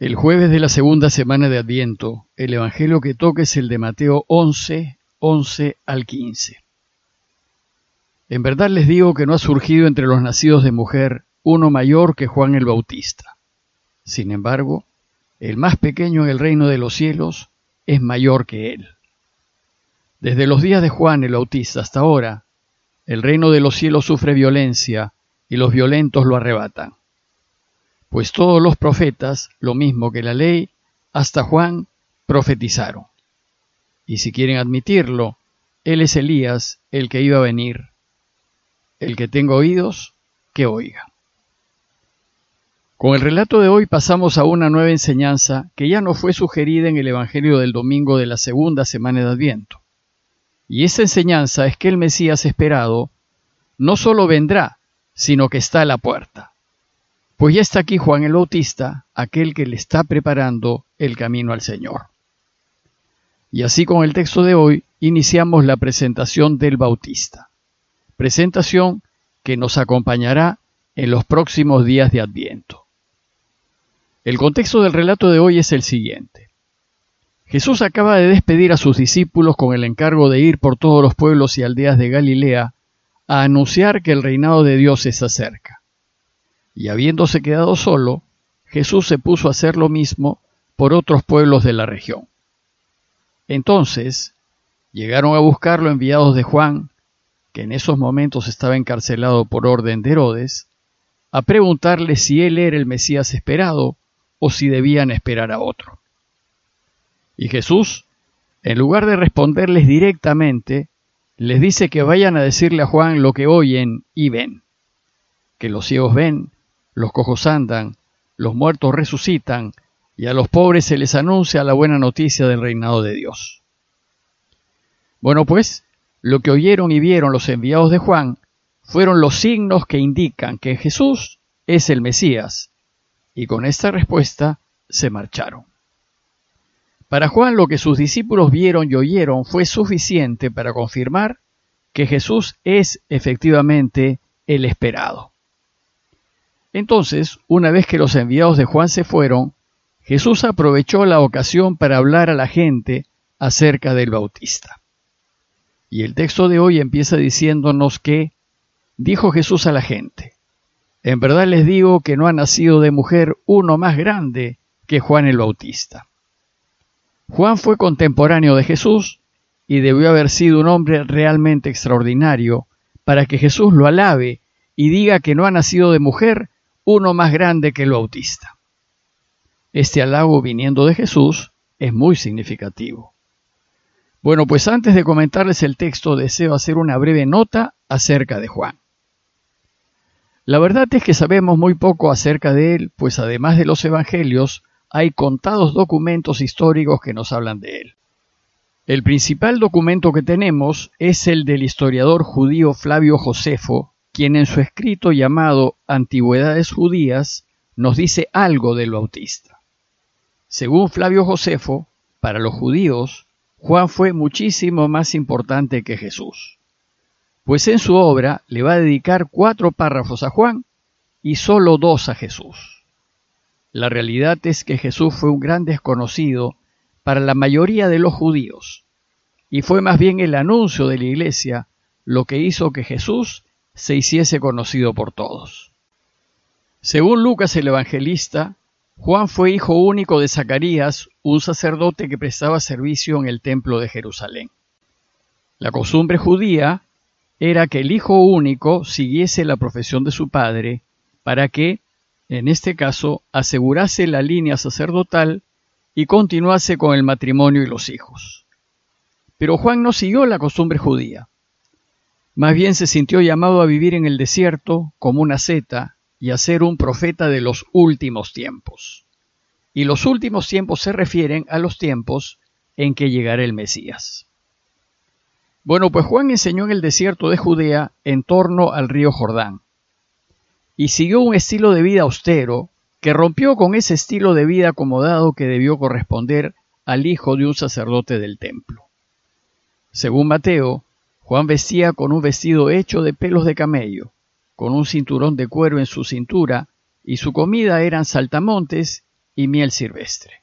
El jueves de la segunda semana de Adviento, el Evangelio que toca es el de Mateo 11, 11 al 15. En verdad les digo que no ha surgido entre los nacidos de mujer uno mayor que Juan el Bautista. Sin embargo, el más pequeño en el reino de los cielos es mayor que él. Desde los días de Juan el Bautista hasta ahora, el reino de los cielos sufre violencia y los violentos lo arrebatan pues todos los profetas, lo mismo que la ley, hasta Juan, profetizaron. Y si quieren admitirlo, él es Elías, el que iba a venir. El que tenga oídos, que oiga. Con el relato de hoy pasamos a una nueva enseñanza que ya no fue sugerida en el Evangelio del domingo de la segunda semana de Adviento. Y esa enseñanza es que el Mesías esperado no solo vendrá, sino que está a la puerta. Pues ya está aquí Juan el Bautista, aquel que le está preparando el camino al Señor. Y así con el texto de hoy iniciamos la presentación del Bautista. Presentación que nos acompañará en los próximos días de Adviento. El contexto del relato de hoy es el siguiente. Jesús acaba de despedir a sus discípulos con el encargo de ir por todos los pueblos y aldeas de Galilea a anunciar que el reinado de Dios está cerca. Y habiéndose quedado solo, Jesús se puso a hacer lo mismo por otros pueblos de la región. Entonces llegaron a buscarlo enviados de Juan, que en esos momentos estaba encarcelado por orden de Herodes, a preguntarle si él era el Mesías esperado o si debían esperar a otro. Y Jesús, en lugar de responderles directamente, les dice que vayan a decirle a Juan lo que oyen y ven, que los ciegos ven, los cojos andan, los muertos resucitan, y a los pobres se les anuncia la buena noticia del reinado de Dios. Bueno, pues, lo que oyeron y vieron los enviados de Juan fueron los signos que indican que Jesús es el Mesías, y con esta respuesta se marcharon. Para Juan lo que sus discípulos vieron y oyeron fue suficiente para confirmar que Jesús es efectivamente el esperado. Entonces, una vez que los enviados de Juan se fueron, Jesús aprovechó la ocasión para hablar a la gente acerca del Bautista. Y el texto de hoy empieza diciéndonos que, dijo Jesús a la gente, en verdad les digo que no ha nacido de mujer uno más grande que Juan el Bautista. Juan fue contemporáneo de Jesús y debió haber sido un hombre realmente extraordinario para que Jesús lo alabe y diga que no ha nacido de mujer uno más grande que el Bautista. Este halago viniendo de Jesús es muy significativo. Bueno, pues antes de comentarles el texto deseo hacer una breve nota acerca de Juan. La verdad es que sabemos muy poco acerca de él, pues además de los evangelios, hay contados documentos históricos que nos hablan de él. El principal documento que tenemos es el del historiador judío Flavio Josefo, quien en su escrito llamado Antigüedades Judías nos dice algo del Bautista. Según Flavio Josefo, para los judíos, Juan fue muchísimo más importante que Jesús, pues en su obra le va a dedicar cuatro párrafos a Juan y solo dos a Jesús. La realidad es que Jesús fue un gran desconocido para la mayoría de los judíos, y fue más bien el anuncio de la iglesia lo que hizo que Jesús se hiciese conocido por todos. Según Lucas el Evangelista, Juan fue hijo único de Zacarías, un sacerdote que prestaba servicio en el templo de Jerusalén. La costumbre judía era que el hijo único siguiese la profesión de su padre para que, en este caso, asegurase la línea sacerdotal y continuase con el matrimonio y los hijos. Pero Juan no siguió la costumbre judía. Más bien se sintió llamado a vivir en el desierto como una seta y a ser un profeta de los últimos tiempos. Y los últimos tiempos se refieren a los tiempos en que llegará el Mesías. Bueno, pues Juan enseñó en el desierto de Judea en torno al río Jordán y siguió un estilo de vida austero que rompió con ese estilo de vida acomodado que debió corresponder al hijo de un sacerdote del templo. Según Mateo, Juan vestía con un vestido hecho de pelos de camello, con un cinturón de cuero en su cintura, y su comida eran saltamontes y miel silvestre.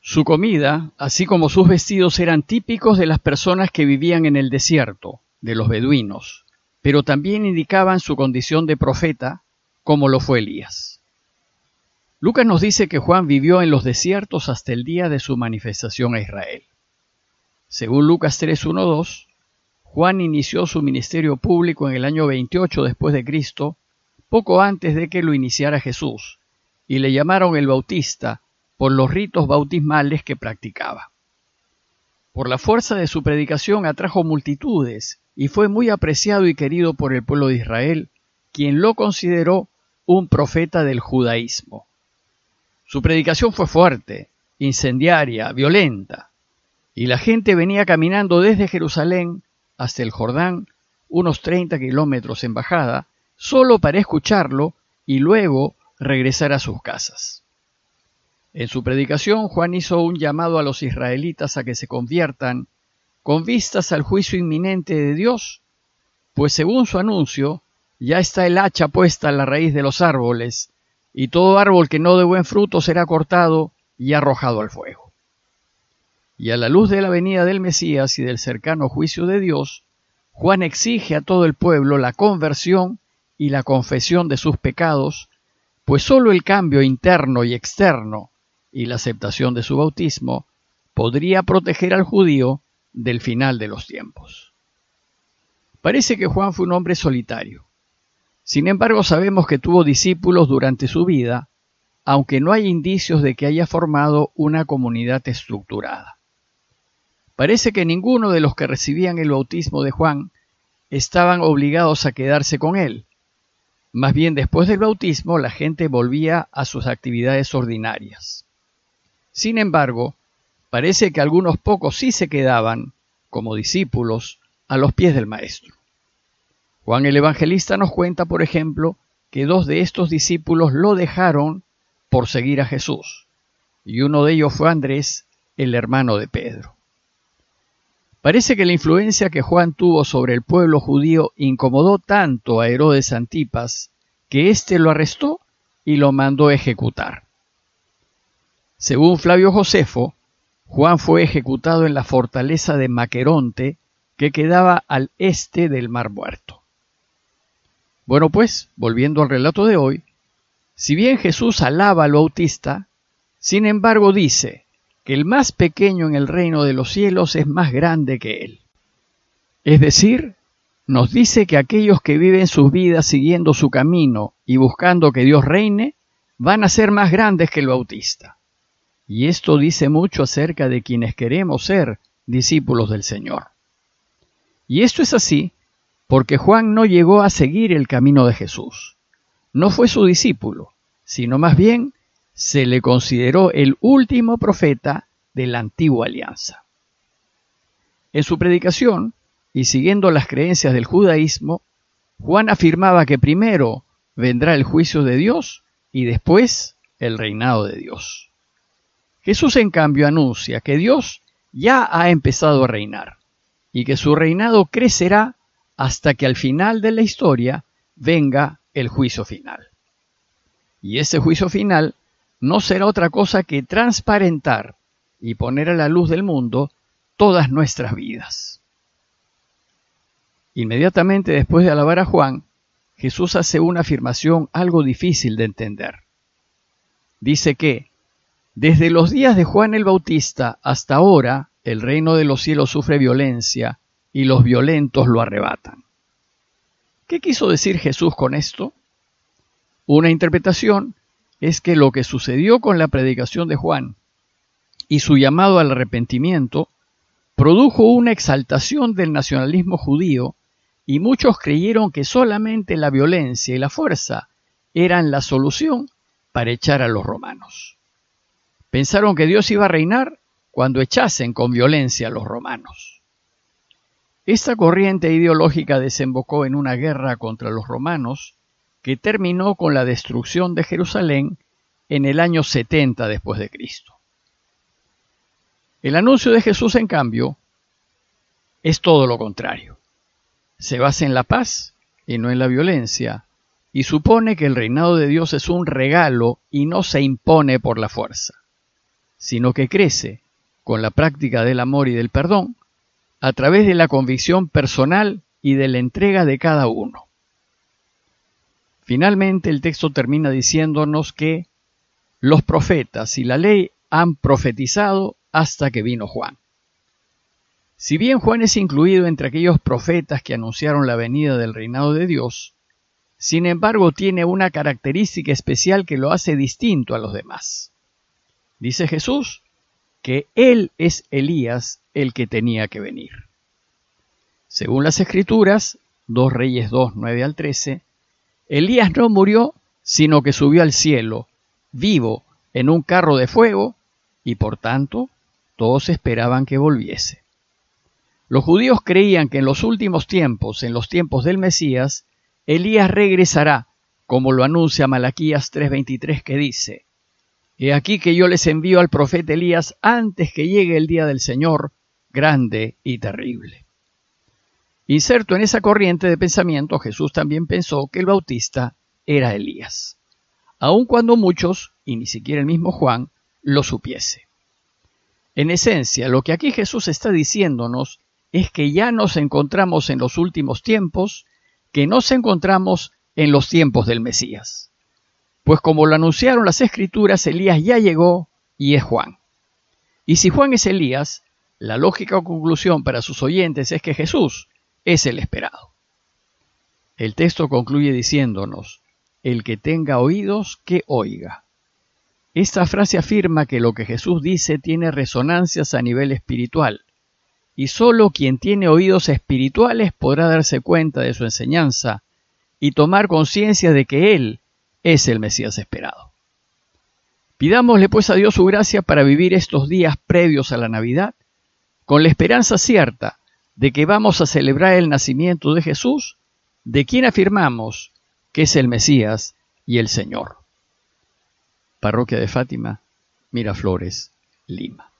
Su comida, así como sus vestidos, eran típicos de las personas que vivían en el desierto, de los beduinos, pero también indicaban su condición de profeta, como lo fue Elías. Lucas nos dice que Juan vivió en los desiertos hasta el día de su manifestación a Israel. Según Lucas 3.1.2, Juan inició su ministerio público en el año 28 después de Cristo, poco antes de que lo iniciara Jesús, y le llamaron el Bautista por los ritos bautismales que practicaba. Por la fuerza de su predicación atrajo multitudes y fue muy apreciado y querido por el pueblo de Israel, quien lo consideró un profeta del judaísmo. Su predicación fue fuerte, incendiaria, violenta, y la gente venía caminando desde Jerusalén hasta el Jordán, unos 30 kilómetros en bajada, solo para escucharlo y luego regresar a sus casas. En su predicación, Juan hizo un llamado a los israelitas a que se conviertan con vistas al juicio inminente de Dios, pues según su anuncio, ya está el hacha puesta a la raíz de los árboles, y todo árbol que no dé buen fruto será cortado y arrojado al fuego. Y a la luz de la venida del Mesías y del cercano juicio de Dios, Juan exige a todo el pueblo la conversión y la confesión de sus pecados, pues sólo el cambio interno y externo y la aceptación de su bautismo podría proteger al judío del final de los tiempos. Parece que Juan fue un hombre solitario. Sin embargo, sabemos que tuvo discípulos durante su vida, aunque no hay indicios de que haya formado una comunidad estructurada. Parece que ninguno de los que recibían el bautismo de Juan estaban obligados a quedarse con él. Más bien después del bautismo la gente volvía a sus actividades ordinarias. Sin embargo, parece que algunos pocos sí se quedaban, como discípulos, a los pies del Maestro. Juan el Evangelista nos cuenta, por ejemplo, que dos de estos discípulos lo dejaron por seguir a Jesús, y uno de ellos fue Andrés, el hermano de Pedro. Parece que la influencia que Juan tuvo sobre el pueblo judío incomodó tanto a Herodes Antipas que éste lo arrestó y lo mandó ejecutar. Según Flavio Josefo, Juan fue ejecutado en la fortaleza de Maqueronte, que quedaba al este del Mar Muerto. Bueno, pues, volviendo al relato de hoy, si bien Jesús alaba al Bautista, sin embargo dice que el más pequeño en el reino de los cielos es más grande que él. Es decir, nos dice que aquellos que viven sus vidas siguiendo su camino y buscando que Dios reine, van a ser más grandes que el Bautista. Y esto dice mucho acerca de quienes queremos ser discípulos del Señor. Y esto es así porque Juan no llegó a seguir el camino de Jesús. No fue su discípulo, sino más bien se le consideró el último profeta de la antigua alianza. En su predicación, y siguiendo las creencias del judaísmo, Juan afirmaba que primero vendrá el juicio de Dios y después el reinado de Dios. Jesús, en cambio, anuncia que Dios ya ha empezado a reinar y que su reinado crecerá hasta que al final de la historia venga el juicio final. Y ese juicio final no será otra cosa que transparentar y poner a la luz del mundo todas nuestras vidas. Inmediatamente después de alabar a Juan, Jesús hace una afirmación algo difícil de entender. Dice que desde los días de Juan el Bautista hasta ahora, el reino de los cielos sufre violencia y los violentos lo arrebatan. ¿Qué quiso decir Jesús con esto? Una interpretación es que lo que sucedió con la predicación de Juan y su llamado al arrepentimiento produjo una exaltación del nacionalismo judío y muchos creyeron que solamente la violencia y la fuerza eran la solución para echar a los romanos. Pensaron que Dios iba a reinar cuando echasen con violencia a los romanos. Esta corriente ideológica desembocó en una guerra contra los romanos que terminó con la destrucción de Jerusalén en el año 70 después de Cristo. El anuncio de Jesús, en cambio, es todo lo contrario. Se basa en la paz y no en la violencia, y supone que el reinado de Dios es un regalo y no se impone por la fuerza, sino que crece con la práctica del amor y del perdón a través de la convicción personal y de la entrega de cada uno. Finalmente el texto termina diciéndonos que los profetas y la ley han profetizado hasta que vino Juan. Si bien Juan es incluido entre aquellos profetas que anunciaron la venida del reinado de Dios, sin embargo tiene una característica especial que lo hace distinto a los demás. Dice Jesús que Él es Elías el que tenía que venir. Según las Escrituras, 2 Reyes 2, 9 al 13, Elías no murió, sino que subió al cielo, vivo, en un carro de fuego, y por tanto todos esperaban que volviese. Los judíos creían que en los últimos tiempos, en los tiempos del Mesías, Elías regresará, como lo anuncia Malaquías 3:23 que dice, He aquí que yo les envío al profeta Elías antes que llegue el día del Señor, grande y terrible. Inserto en esa corriente de pensamiento, Jesús también pensó que el bautista era Elías, aun cuando muchos, y ni siquiera el mismo Juan, lo supiese. En esencia, lo que aquí Jesús está diciéndonos es que ya nos encontramos en los últimos tiempos que nos encontramos en los tiempos del Mesías. Pues como lo anunciaron las escrituras, Elías ya llegó y es Juan. Y si Juan es Elías, la lógica conclusión para sus oyentes es que Jesús es el esperado. El texto concluye diciéndonos, el que tenga oídos, que oiga. Esta frase afirma que lo que Jesús dice tiene resonancias a nivel espiritual, y sólo quien tiene oídos espirituales podrá darse cuenta de su enseñanza y tomar conciencia de que Él es el Mesías esperado. Pidámosle pues a Dios su gracia para vivir estos días previos a la Navidad con la esperanza cierta de que vamos a celebrar el nacimiento de Jesús, de quien afirmamos que es el Mesías y el Señor. Parroquia de Fátima, Miraflores, Lima.